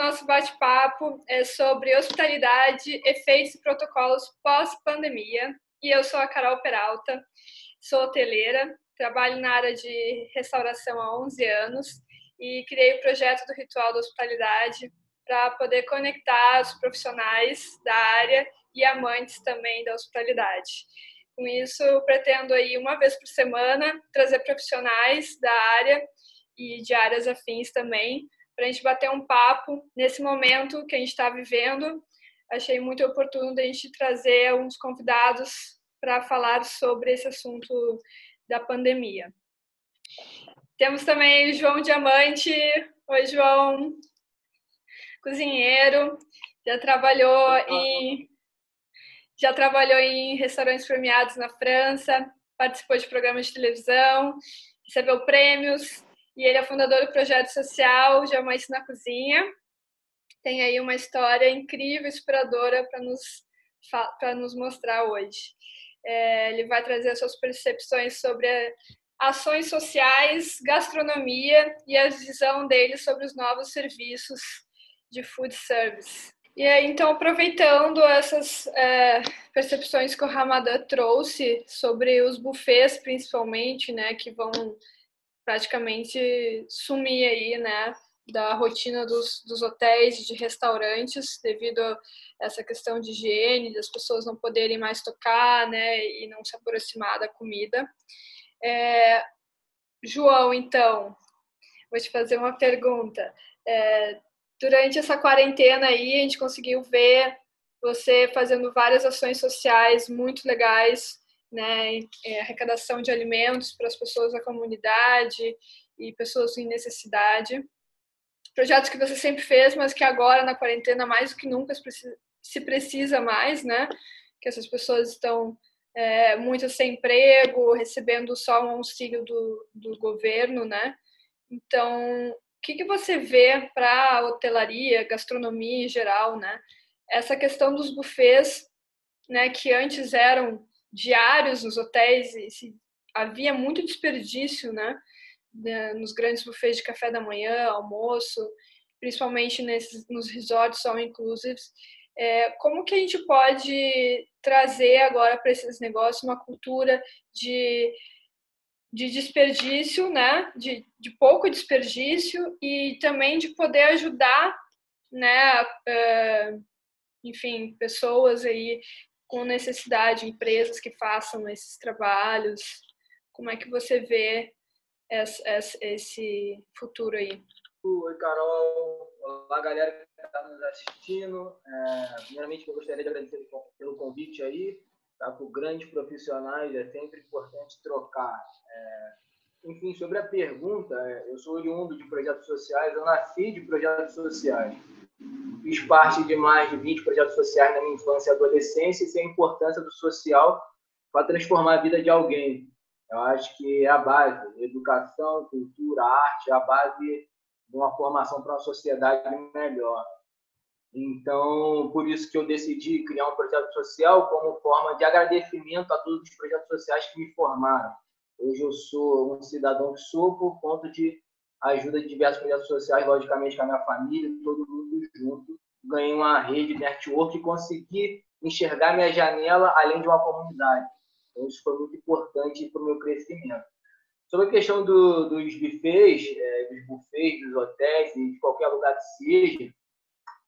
nosso bate-papo é sobre hospitalidade, efeitos e protocolos pós-pandemia. E eu sou a Carol Peralta, sou hoteleira, trabalho na área de restauração há 11 anos e criei o projeto do Ritual da Hospitalidade para poder conectar os profissionais da área e amantes também da hospitalidade. Com isso, eu pretendo aí uma vez por semana trazer profissionais da área e de áreas afins também para a gente bater um papo nesse momento que a gente está vivendo. Achei muito oportuno a gente trazer uns convidados para falar sobre esse assunto da pandemia. Temos também o João Diamante. Oi, João. Cozinheiro, já trabalhou em já trabalhou em restaurantes premiados na França, participou de programas de televisão, recebeu prêmios, e ele é fundador do projeto social Jamais na Cozinha. Tem aí uma história incrível, inspiradora para nos, para nos mostrar hoje. É, ele vai trazer as suas percepções sobre ações sociais, gastronomia e a visão dele sobre os novos serviços de food service. E aí, então, aproveitando essas é, percepções que o Ramadan trouxe sobre os buffets, principalmente, né, que vão praticamente sumir aí, né, da rotina dos, dos hotéis e de restaurantes devido a essa questão de higiene, das pessoas não poderem mais tocar, né, e não se aproximar da comida. É, João, então, vou te fazer uma pergunta. É, durante essa quarentena aí, a gente conseguiu ver você fazendo várias ações sociais muito legais né, é, arrecadação de alimentos para as pessoas da comunidade e pessoas em necessidade. Projetos que você sempre fez, mas que agora na quarentena mais do que nunca se precisa mais, né? Que essas pessoas estão é, muitas sem emprego, recebendo só um auxílio do, do governo, né? Então, o que, que você vê para hotelaria, gastronomia em geral, né? Essa questão dos buffets, né, que antes eram diários nos hotéis e se, havia muito desperdício, né? Nos grandes buffets de café da manhã, almoço, principalmente nesses, nos resorts all inclusives. É, como que a gente pode trazer agora para esses negócios uma cultura de, de desperdício, né? De, de pouco desperdício e também de poder ajudar, né? Uh, enfim, pessoas aí com necessidade, empresas que façam esses trabalhos? Como é que você vê esse futuro aí? Oi, Carol. Olá, galera que está nos assistindo. É, primeiramente, eu gostaria de agradecer pelo convite aí. Tá? Com grandes profissionais, é sempre importante trocar. É, enfim, sobre a pergunta, é, eu sou oriundo de projetos sociais, eu nasci de projetos sociais. Fiz parte de mais de 20 projetos sociais na minha infância e adolescência e sei a importância do social para transformar a vida de alguém. Eu acho que é a base, educação, cultura, arte, é a base de uma formação para uma sociedade melhor. Então, por isso que eu decidi criar um projeto social como forma de agradecimento a todos os projetos sociais que me formaram. Hoje eu sou um cidadão que sou por conta de ajuda de diversos projetos sociais, logicamente com a minha família, todo mundo junto. Ganhei uma rede network e consegui enxergar minha janela além de uma comunidade. Então, isso foi muito importante para o meu crescimento. Sobre a questão do, dos buffets, é, dos buffets, dos hotéis de qualquer lugar que seja,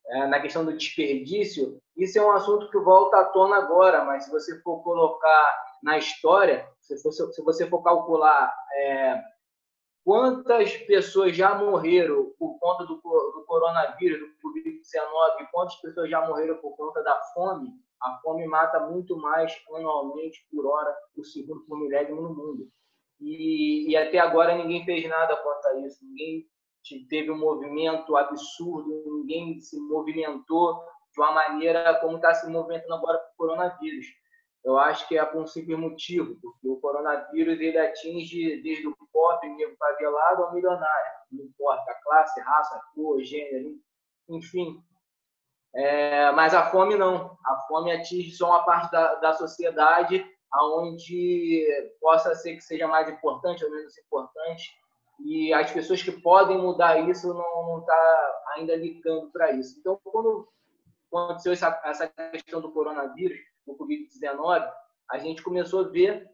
é, na questão do desperdício, isso é um assunto que volta à tona agora, mas se você for colocar na história, se, for, se você for calcular é, quantas pessoas já morreram por conta do, do coronavírus, do Covid-19, quantas pessoas já morreram por conta da fome, a fome mata muito mais anualmente por hora, por segundo, por milésimo no mundo. E, e até agora ninguém fez nada quanto a isso, ninguém teve um movimento absurdo, ninguém se movimentou de uma maneira como está se movimentando agora com o coronavírus eu acho que é por um simples motivo, porque o coronavírus ele atinge desde o pobre, negro favelado ao milionário, não importa a classe, raça, cor, gênero, enfim. É, mas a fome não, a fome atinge só uma parte da, da sociedade aonde possa ser que seja mais importante ou menos importante, e as pessoas que podem mudar isso não está ainda ligando para isso. Então, quando aconteceu essa, essa questão do coronavírus, do Covid-19, a gente começou a ver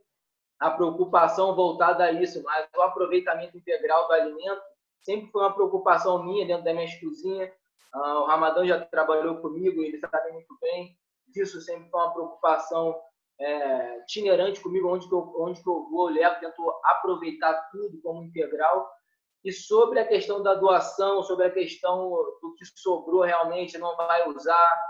a preocupação voltada a isso, mas o aproveitamento integral do alimento sempre foi uma preocupação minha dentro da minha cozinha. Uh, o Ramadão já trabalhou comigo, ele sabe muito bem disso, sempre foi uma preocupação é, itinerante comigo, onde que, eu, onde que eu vou, eu levo, tento aproveitar tudo como integral. E sobre a questão da doação, sobre a questão do que sobrou realmente, não vai usar.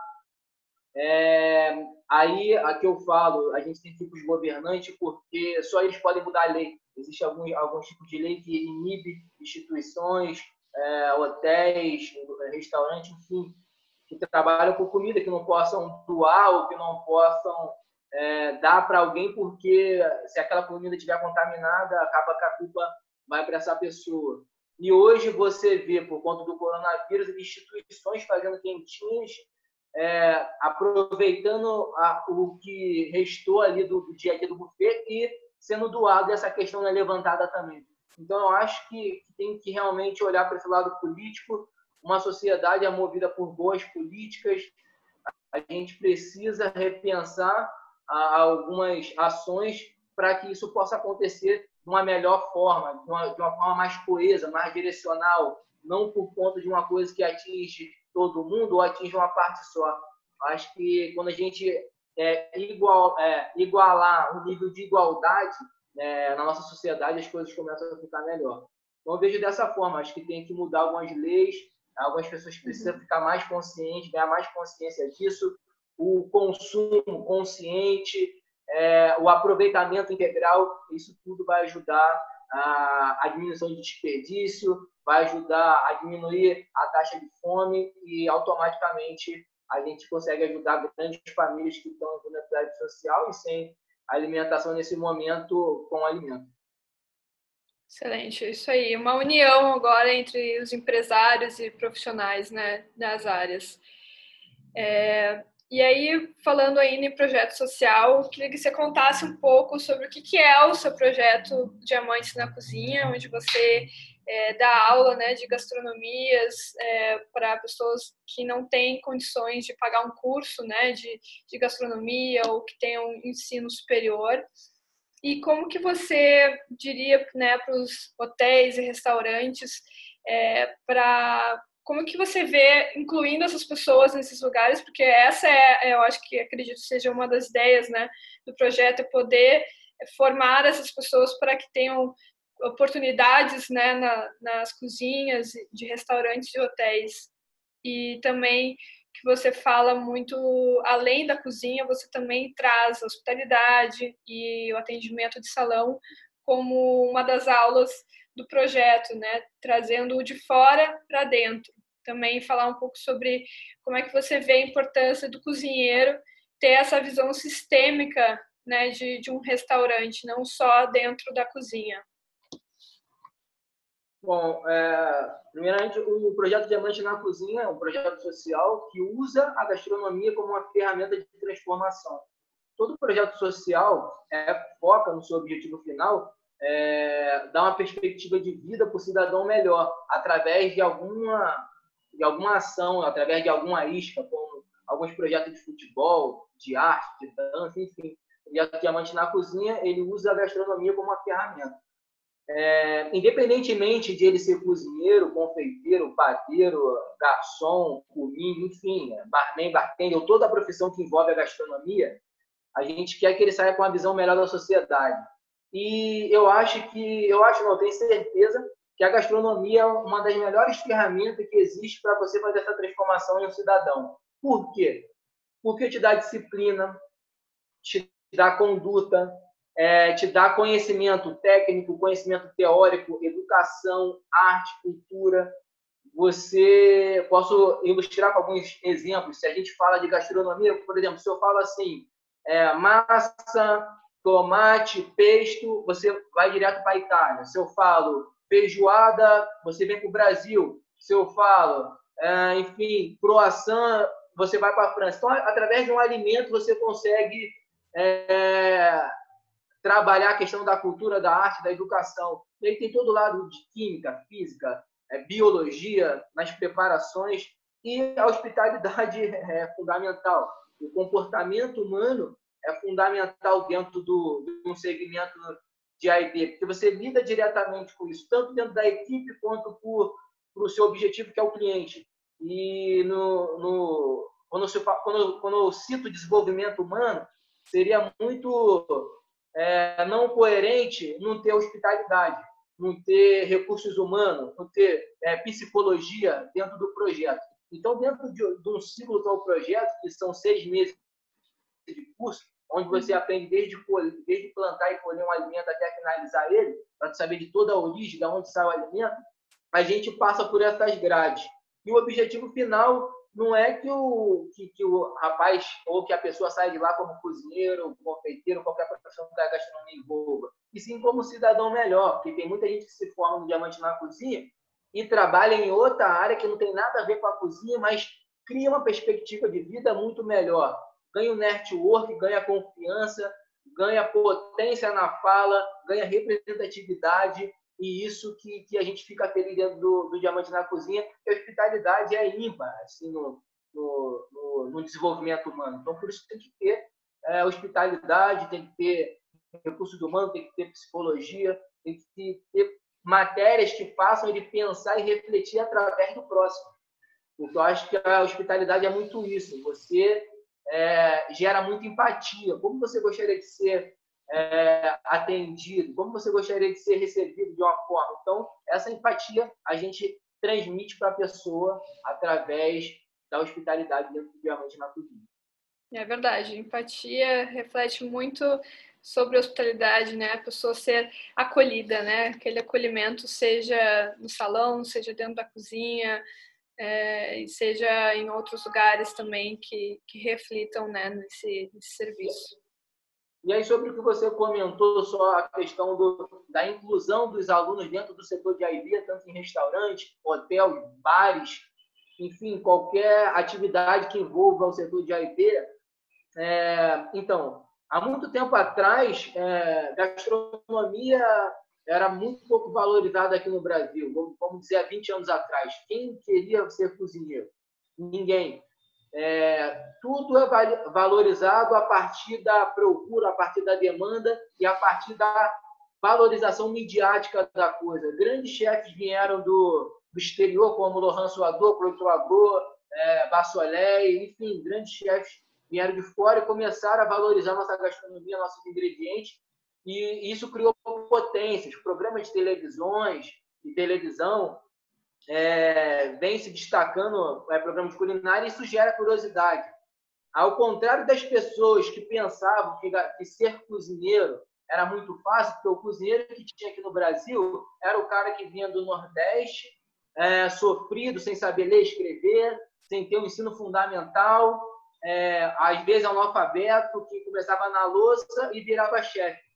É, aí, aqui eu falo, a gente tem tipos de governante porque só eles podem mudar a lei. Existe algum, algum tipo de lei que inibe instituições, é, hotéis, restaurantes, enfim, que trabalham com comida, que não possam doar ou que não possam é, dar para alguém, porque se aquela comida estiver contaminada, acaba que a culpa vai para essa pessoa. E hoje você vê, por conta do coronavírus, instituições fazendo quentinhas, é, aproveitando a, o que restou ali do, do, dia a dia do buffet e sendo doado, essa questão é levantada também. Então, eu acho que, tem que realmente olhar para esse lado político. Uma sociedade é movida por boas políticas. A gente precisa repensar algumas ações para que isso possa acontecer de uma melhor forma, de uma, de uma forma mais coesa, mais direcional, não por conta de uma coisa que atinge todo mundo ou atinge uma parte só. Acho que quando a gente é, igual, é, igualar o nível de igualdade é, na nossa sociedade, as coisas começam a ficar melhor. Então, eu vejo dessa forma. Acho que tem que mudar algumas leis, algumas pessoas precisam uhum. ficar mais conscientes, ganhar mais consciência disso. O consumo consciente, é, o aproveitamento integral, isso tudo vai ajudar a, diminuição de desperdício, vai ajudar a diminuir a taxa de fome e automaticamente a gente consegue ajudar grandes famílias que estão em vulnerabilidade social e sem alimentação nesse momento com alimento. Excelente, isso aí. Uma união agora entre os empresários e profissionais né, das áreas. É, e aí, falando ainda em projeto social, queria que você contasse um pouco sobre o que é o seu projeto Diamantes na Cozinha, onde você é, dá aula né, de gastronomias é, para pessoas que não têm condições de pagar um curso né, de, de gastronomia ou que tenham um ensino superior. E como que você diria né, para os hotéis e restaurantes é, para como que você vê incluindo essas pessoas nesses lugares? Porque essa é, eu acho que acredito seja uma das ideias, né, do projeto, é poder formar essas pessoas para que tenham oportunidades, né, na, nas cozinhas de restaurantes e hotéis. E também que você fala muito além da cozinha, você também traz a hospitalidade e o atendimento de salão como uma das aulas do projeto, né, trazendo o de fora para dentro também falar um pouco sobre como é que você vê a importância do cozinheiro ter essa visão sistêmica né, de, de um restaurante, não só dentro da cozinha. Bom, é, primeiramente, o projeto Diamante na Cozinha é um projeto social que usa a gastronomia como uma ferramenta de transformação. Todo projeto social é, foca no seu objetivo final, é, dar uma perspectiva de vida para o cidadão melhor, através de alguma de alguma ação, através de alguma isca, como alguns projetos de futebol, de arte, de dança, enfim. O Diamante na Cozinha, ele usa a gastronomia como uma ferramenta. É, independentemente de ele ser cozinheiro, confeiteiro, padeiro, garçom, cominho, enfim, barman, bartender, ou toda a profissão que envolve a gastronomia, a gente quer que ele saia com uma visão melhor da sociedade. E eu acho que, eu acho, não, tenho certeza que a gastronomia é uma das melhores ferramentas que existe para você fazer essa transformação em um cidadão. Por quê? Porque te dá disciplina, te dá conduta, é, te dá conhecimento técnico, conhecimento teórico, educação, arte, cultura. Você posso ilustrar com alguns exemplos. Se a gente fala de gastronomia, por exemplo, se eu falo assim, é, massa, tomate, pesto, você vai direto para a Itália. Se eu falo feijoada, você vem para o Brasil, se eu falo, é, enfim, croissant, você vai para a França. Então, através de um alimento, você consegue é, trabalhar a questão da cultura, da arte, da educação. Ele tem todo o lado de química, física, é, biologia, nas preparações, e a hospitalidade é fundamental. O comportamento humano é fundamental dentro do, de um segmento de AID, porque você lida diretamente com isso, tanto dentro da equipe quanto para o seu objetivo, que é o cliente. E no, no, quando, eu, quando, quando eu cito desenvolvimento humano, seria muito é, não coerente não ter hospitalidade, não ter recursos humanos, não ter é, psicologia dentro do projeto. Então, dentro de, de um ciclo que é o projeto, que são seis meses de curso, onde você aprende desde, desde plantar e colher um alimento até finalizar ele, para saber de toda a origem, de onde sai o alimento, a gente passa por essas grades. E o objetivo final não é que o, que, que, o rapaz ou que a pessoa saia de lá como cozinheiro, confeiteiro, qualquer profissão da gastronomia envolva, e sim como cidadão melhor, porque tem muita gente que se forma no Diamante na Cozinha e trabalha em outra área que não tem nada a ver com a cozinha, mas cria uma perspectiva de vida muito melhor. Ganha o network, ganha confiança, ganha potência na fala, ganha representatividade, e isso que, que a gente fica feliz dentro do, do Diamante na Cozinha, que a hospitalidade é ímpar assim, no, no, no, no desenvolvimento humano. Então, por isso tem que ter é, hospitalidade, tem que ter recursos humanos, tem que ter psicologia, tem que ter matérias que façam ele pensar e refletir através do próximo. Eu acho que a hospitalidade é muito isso. Você é, gera muita empatia. Como você gostaria de ser é, atendido? Como você gostaria de ser recebido de uma forma? Então, essa empatia a gente transmite para a pessoa através da hospitalidade dentro do Diamante Cozinha. É verdade. Empatia reflete muito sobre hospitalidade, né? A pessoa ser acolhida, né? Aquele acolhimento, seja no salão, seja dentro da cozinha, é, e seja em outros lugares também que, que reflitam né, nesse, nesse serviço. E aí, sobre o que você comentou, só a questão do, da inclusão dos alunos dentro do setor de AIB, tanto em restaurantes, hotéis, bares, enfim, qualquer atividade que envolva o setor de AIB. É, então, há muito tempo atrás, é, gastronomia era muito pouco valorizada aqui no Brasil, vamos dizer, há 20 anos atrás. Quem queria ser cozinheiro? Ninguém. É, tudo é valorizado a partir da procura, a partir da demanda e a partir da valorização midiática da coisa. Grandes chefes vieram do, do exterior, como Laurent Suador, Cloito Agro, é, enfim, grandes chefes vieram de fora e começaram a valorizar nossa gastronomia, nossos ingredientes, e isso criou potências. Programas de televisões e televisão é, vem se destacando é, programas de culinária e isso gera curiosidade. Ao contrário das pessoas que pensavam que, que ser cozinheiro era muito fácil, porque o cozinheiro que tinha aqui no Brasil era o cara que vinha do Nordeste, é, sofrido, sem saber ler e escrever, sem ter um ensino fundamental, é, às vezes analfabeto, que começava na louça e virava chefe.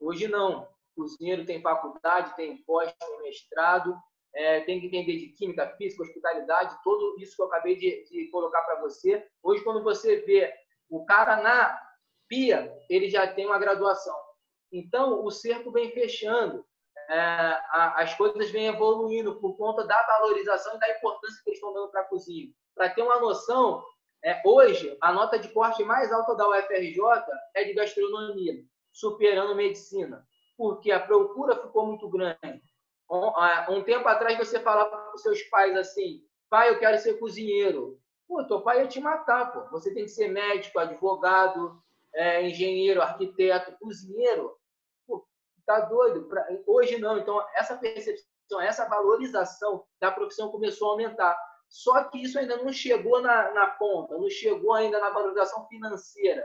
Hoje não. O cozinheiro tem faculdade, tem pós, tem mestrado, é, tem que entender de química, física, hospitalidade, tudo isso que eu acabei de, de colocar para você. Hoje, quando você vê o cara na pia, ele já tem uma graduação. Então, o cerco vem fechando, é, as coisas vêm evoluindo por conta da valorização e da importância que eles estão dando para a cozinha. Para ter uma noção, é, hoje, a nota de corte mais alta da UFRJ é de gastronomia, superando medicina, porque a procura ficou muito grande um tempo atrás você falava para os seus pais assim, pai, eu quero ser cozinheiro. Pô, teu pai ia te matar, pô. Você tem que ser médico, advogado, é, engenheiro, arquiteto, cozinheiro. Pô, tá doido? Pra... Hoje não. Então, essa percepção, essa valorização da profissão começou a aumentar. Só que isso ainda não chegou na, na ponta, não chegou ainda na valorização financeira.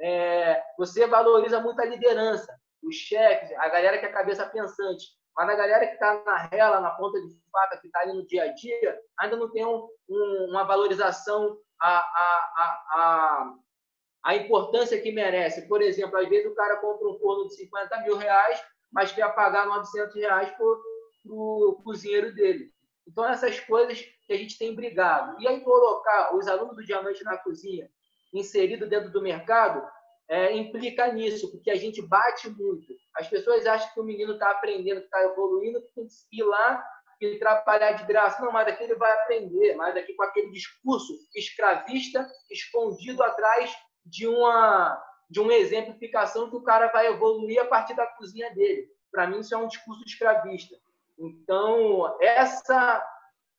É, você valoriza muito a liderança, os chefes, a galera que é cabeça pensante. Mas a galera que está na rela, na ponta de faca, que está ali no dia a dia, ainda não tem um, um, uma valorização a, a, a, a, importância que merece. Por exemplo, às vezes o cara compra um forno de 50 mil reais, mas quer pagar 900 reais para o cozinheiro dele. Então, essas coisas que a gente tem brigado. E aí, colocar os alunos do Diamante na Cozinha inserido dentro do mercado é, implica nisso, porque a gente bate muito. As pessoas acham que o menino está aprendendo, está evoluindo, tem que ir lá e trabalhar de graça. Não, mas aqui ele vai aprender, mas aqui com aquele discurso escravista escondido atrás de uma de uma exemplificação que o cara vai evoluir a partir da cozinha dele. Para mim isso é um discurso escravista. Então, essa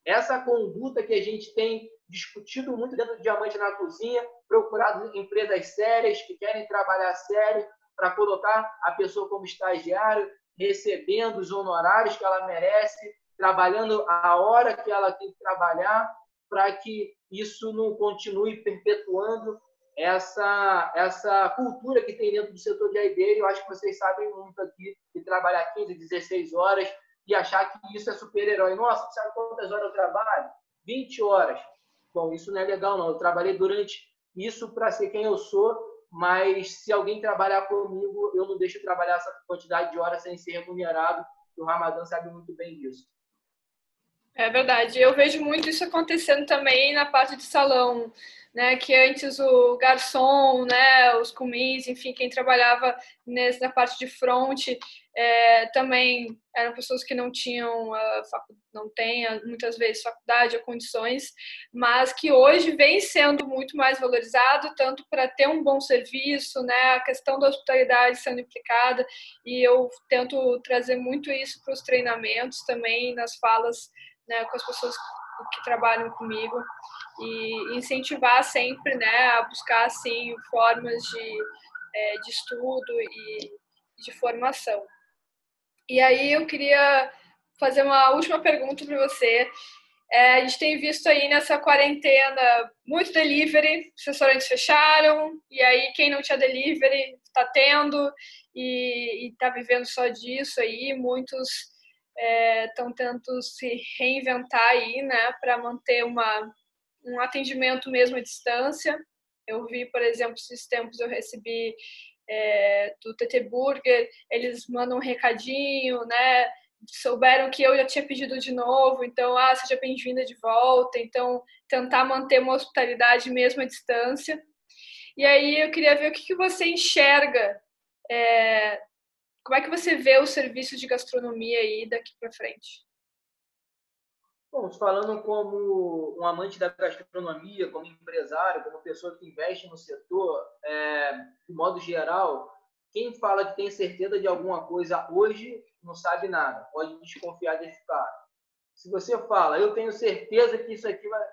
essa conduta que a gente tem discutido muito dentro do Diamante na Cozinha, procurado empresas sérias que querem trabalhar sério para colocar a pessoa como estagiário, recebendo os honorários que ela merece, trabalhando a hora que ela tem que trabalhar, para que isso não continue perpetuando essa, essa cultura que tem dentro do setor de aideiro. Eu acho que vocês sabem muito aqui de trabalhar 15, 16 horas e achar que isso é super-herói. Nossa, sabe quantas horas eu trabalho? 20 horas. Bom, isso não é legal, não. Eu trabalhei durante isso para ser quem eu sou, mas se alguém trabalhar comigo, eu não deixo trabalhar essa quantidade de horas sem ser remunerado. O Ramadã sabe muito bem disso. É verdade. Eu vejo muito isso acontecendo também na parte de salão né, que antes o garçom, né, os comins, enfim, quem trabalhava nesse, na parte de front, é, também eram pessoas que não tinham, uh, não têm muitas vezes faculdade ou condições, mas que hoje vem sendo muito mais valorizado, tanto para ter um bom serviço, né, a questão da hospitalidade sendo implicada, e eu tento trazer muito isso para os treinamentos também, nas falas né, com as pessoas que trabalham comigo e incentivar sempre né, a buscar assim, formas de, é, de estudo e de formação. E aí eu queria fazer uma última pergunta para você. É, a gente tem visto aí nessa quarentena muito delivery, os restaurantes fecharam, e aí quem não tinha delivery está tendo e está vivendo só disso aí. Muitos estão é, tentando se reinventar aí, né, para manter uma um atendimento mesmo à distância. Eu vi, por exemplo, esses tempos eu recebi é, do TT Burger, eles mandam um recadinho, né? Souberam que eu já tinha pedido de novo, então, ah, seja bem-vinda de volta. Então, tentar manter uma hospitalidade mesmo à distância. E aí eu queria ver o que, que você enxerga, é, como é que você vê o serviço de gastronomia aí daqui para frente? Bom, falando como um amante da gastronomia, como empresário, como pessoa que investe no setor, é, de modo geral, quem fala que tem certeza de alguma coisa hoje não sabe nada, pode desconfiar desse cara. Se você fala, eu tenho certeza que isso aqui vai.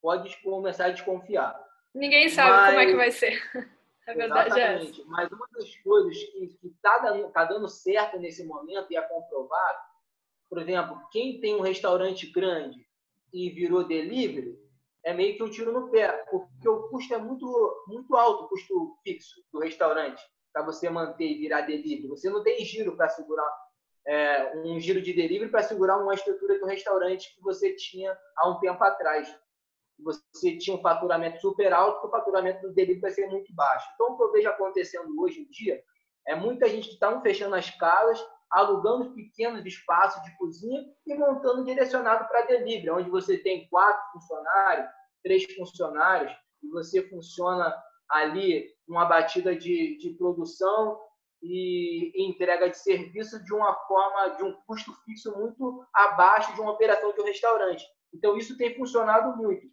Pode começar a desconfiar. Ninguém sabe Mas... como é que vai ser. A verdade é Exatamente. é essa. Mas uma das coisas que está dando, tá dando certo nesse momento e é comprovado por exemplo, quem tem um restaurante grande e virou delivery, é meio que um tiro no pé, porque o custo é muito, muito alto, o custo fixo do restaurante, para você manter e virar delivery. Você não tem giro para segurar é, um giro de delivery para segurar uma estrutura do restaurante que você tinha há um tempo atrás. Você tinha um faturamento super alto, o faturamento do delivery vai ser muito baixo. Então, o que eu vejo acontecendo hoje em dia é muita gente que está fechando as casas alugando pequenos espaços de cozinha e montando direcionado para delivery, onde você tem quatro funcionários, três funcionários, e você funciona ali uma batida de, de produção e entrega de serviço de uma forma, de um custo fixo muito abaixo de uma operação de um restaurante. Então, isso tem funcionado muito.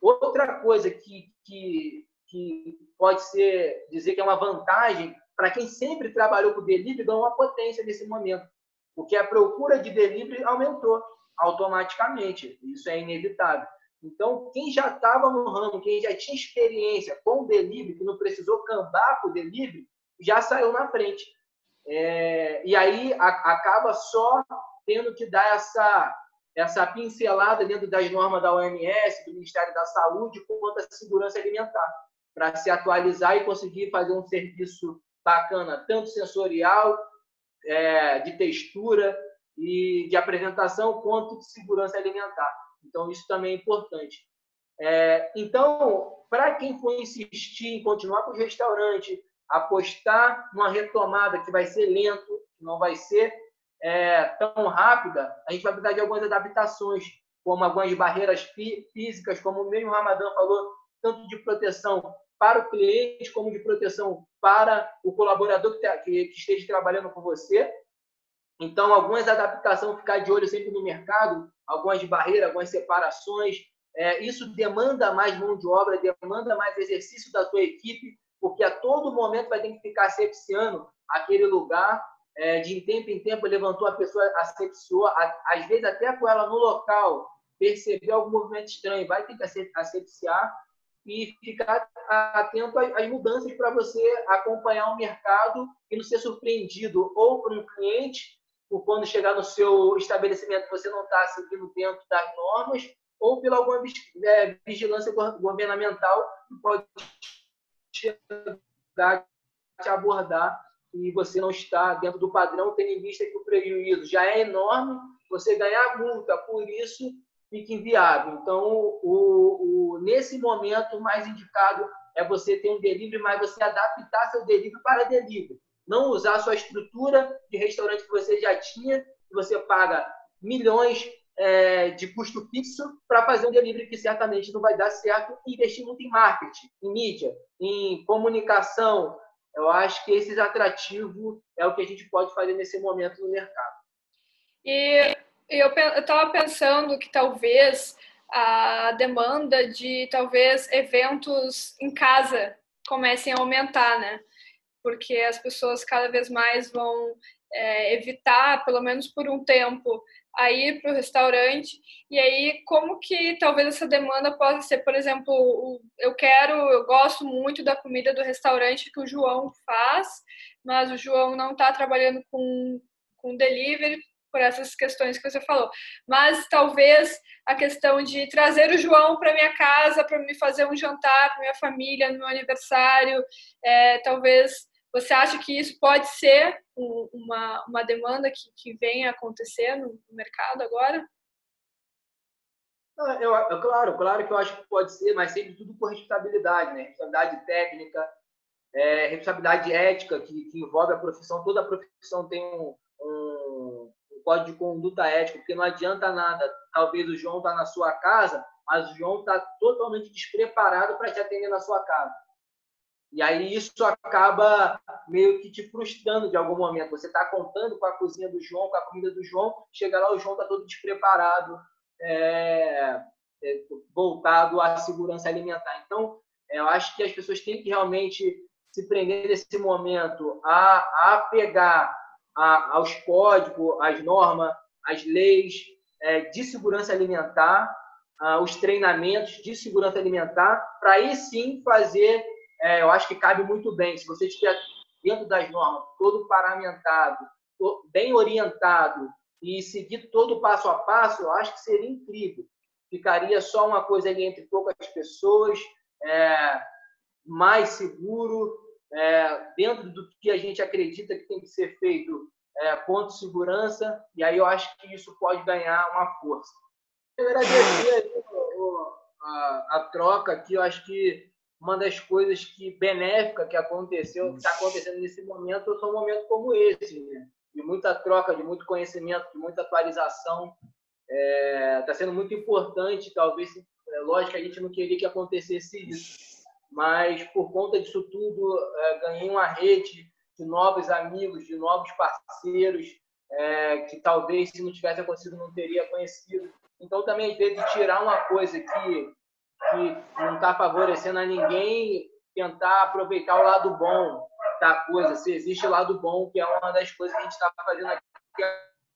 Outra coisa que, que, que pode ser dizer que é uma vantagem para quem sempre trabalhou com delivery, dá uma potência nesse momento, porque a procura de delivery aumentou automaticamente. Isso é inevitável. Então, quem já estava no ramo, quem já tinha experiência com o delivery, que não precisou cambar com o delivery, já saiu na frente. É, e aí a, acaba só tendo que dar essa, essa pincelada dentro das normas da OMS, do Ministério da Saúde, quanto à segurança alimentar, para se atualizar e conseguir fazer um serviço bacana, tanto sensorial, é, de textura e de apresentação, quanto de segurança alimentar. Então, isso também é importante. É, então, para quem for insistir em continuar com o restaurante, apostar numa retomada que vai ser lento, não vai ser é, tão rápida, a gente vai precisar de algumas adaptações, como algumas barreiras físicas, como o mesmo Ramadã falou, tanto de proteção para o cliente, como de proteção para o colaborador que, que, que esteja trabalhando com você. Então, algumas adaptações, ficar de olho sempre no mercado, algumas barreiras, algumas separações. É, isso demanda mais mão de obra, demanda mais exercício da sua equipe, porque a todo momento vai ter que ficar asepsiando aquele lugar. É, de tempo em tempo levantou a pessoa, asepsiou, às vezes até com ela no local, percebeu algum movimento estranho, vai ter que asepsiar e ficar atento às mudanças para você acompanhar o mercado e não ser surpreendido ou por um cliente, por quando chegar no seu estabelecimento você não está seguindo dentro das normas, ou pela alguma é, vigilância governamental que pode te abordar e você não está dentro do padrão, tendo em vista que o prejuízo já é enorme, você ganhar multa por isso fica inviável. Então, o, o, nesse momento, o mais indicado é você ter um delivery, mas você adaptar seu delivery para delivery. Não usar sua estrutura de restaurante que você já tinha, que você paga milhões é, de custo fixo para fazer um delivery que certamente não vai dar certo e investir muito em marketing, em mídia, em comunicação. Eu acho que esse atrativo é o que a gente pode fazer nesse momento no mercado. E eu estava pensando que talvez a demanda de talvez eventos em casa comecem a aumentar, né? Porque as pessoas cada vez mais vão é, evitar, pelo menos por um tempo, a ir para o restaurante. E aí, como que talvez essa demanda possa ser, por exemplo, eu quero, eu gosto muito da comida do restaurante que o João faz, mas o João não está trabalhando com, com delivery por essas questões que você falou. Mas talvez a questão de trazer o João para minha casa para me fazer um jantar para minha família no meu aniversário, é, talvez você acha que isso pode ser uma, uma demanda que, que vem acontecer no mercado agora? Eu, eu, claro, claro que eu acho que pode ser, mas sempre tudo com responsabilidade, né? Responsabilidade técnica, é, responsabilidade ética que, que, envolve a profissão. Toda a profissão tem um, código de conduta ética, porque não adianta nada. Talvez o João está na sua casa, mas o João está totalmente despreparado para te atender na sua casa. E aí isso acaba meio que te frustrando de algum momento. Você está contando com a cozinha do João, com a comida do João, chega lá o João está todo despreparado, é, é, voltado à segurança alimentar. Então, é, eu acho que as pessoas têm que realmente se prender nesse momento a, a pegar aos códigos, às normas, às leis é, de segurança alimentar, a, os treinamentos de segurança alimentar, para aí sim fazer, é, eu acho que cabe muito bem, se você estiver dentro das normas, todo paramentado, bem orientado e seguir todo passo a passo, eu acho que seria incrível. Ficaria só uma coisa ali entre poucas pessoas, é, mais seguro, é, dentro do que a gente acredita que tem que ser feito, é, ponto de segurança, e aí eu acho que isso pode ganhar uma força. Eu agradecer a, a, troca aqui, eu acho que uma das coisas que benéfica que aconteceu, que está acontecendo nesse momento, são um momento como esse, né? de muita troca, de muito conhecimento, de muita atualização. Está é, tá sendo muito importante, talvez, é, lógico que a gente não queria que acontecesse isso, mas por conta disso tudo, é, ganhei uma rede de novos amigos, de novos parceiros, é, que talvez se não tivesse acontecido não teria conhecido. Então também às vezes tirar uma coisa que, que não está favorecendo a ninguém, tentar aproveitar o lado bom da coisa, se existe o lado bom, que é uma das coisas que a gente está fazendo aqui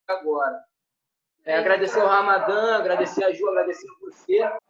agora. É, agradecer ao Ramadã, agradecer a Ju, agradecer a você